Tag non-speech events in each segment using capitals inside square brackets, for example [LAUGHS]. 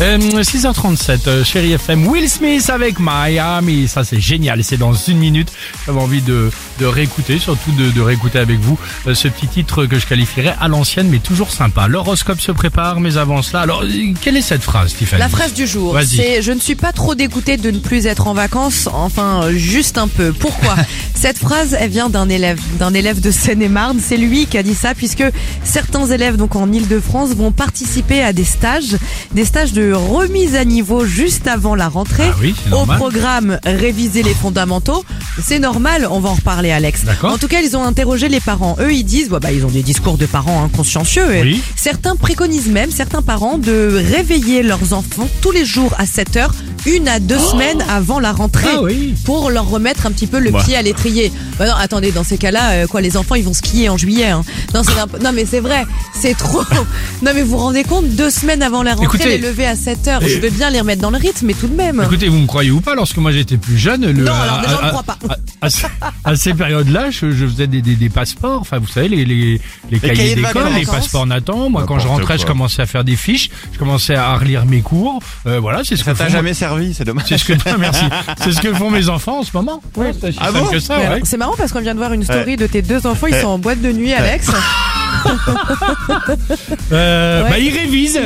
Euh, 6h37, euh, chérie FM, Will Smith avec Miami. Ça, c'est génial. C'est dans une minute. J'avais envie de, de réécouter, surtout de, de réécouter avec vous euh, ce petit titre que je qualifierais à l'ancienne, mais toujours sympa. L'horoscope se prépare, mais avant cela. Alors, quelle est cette phrase, Tiffany La phrase du jour, Vas-y. c'est je ne suis pas trop dégoûtée de ne plus être en vacances, enfin juste un peu. Pourquoi? [LAUGHS] Cette phrase, elle vient d'un élève, d'un élève de Seine-et-Marne. C'est lui qui a dit ça puisque certains élèves donc en Île-de-France vont participer à des stages, des stages de remise à niveau juste avant la rentrée. Ah oui, Au programme réviser les fondamentaux. C'est normal, on va en reparler Alex. En tout cas, ils ont interrogé les parents. Eux, ils disent, bah, bah, ils ont des discours de parents hein, consciencieux. Et Oui. Certains préconisent même, certains parents, de réveiller leurs enfants tous les jours à 7 heures, une à deux semaines avant la rentrée. Ah oui. Pour leur remettre un petit peu le Bah. pied à l'étrier. Bah non, attendez, dans ces cas-là, euh, quoi, les enfants, ils vont skier en juillet. Hein. Non, non, mais c'est vrai, c'est trop. [LAUGHS] Non, mais vous vous rendez compte, deux semaines avant la rentrée, Écoutez, les lever à 7 heures. et- Je veux bien les remettre dans le rythme, mais tout de même. Écoutez, vous me croyez ou pas, lorsque moi j'étais plus jeune, le, Non, alors déjà, on ne croit pas. à- à ce- à ces périodes-là, je, je faisais des, des, des passeports, enfin vous savez, les, les, les cahiers d'école, les passeports Nathan. Moi, quand je rentrais, je commençais à faire des fiches, je commençais à relire mes cours. Euh, voilà, c'est ce Ça que t'a font- jamais servi, c'est dommage. C'est ce que [LAUGHS] merci. C'est ce que font mes enfants en ce moment. Ouais, Ah bon ça. Ouais. C'est marrant parce qu'on vient de voir une story de tes deux enfants, ils sont en boîte de nuit, Alex. [LAUGHS] [LAUGHS] Euh, Ouais. Bah, ils révisent,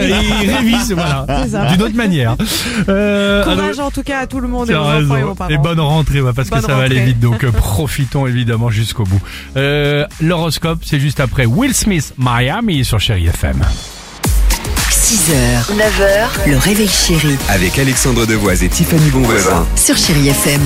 ils révisent, voilà, [LAUGHS] d'une autre manière. Euh, Courage alors- en tout cas à tout le monde et Tu aux as enfants et raison. aux parents. Et bonne rentrée, ouais, parce Bonne que ça va aller vite. Donc euh, profitons évidemment jusqu'au bout. Euh, L'horoscope, c'est juste après Will Smith, Miami sur Chéri FM. 6h, 9h, le réveil chéri Avec Alexandre Devoise et Tiffany Bonvoisin. sur Chérie FM.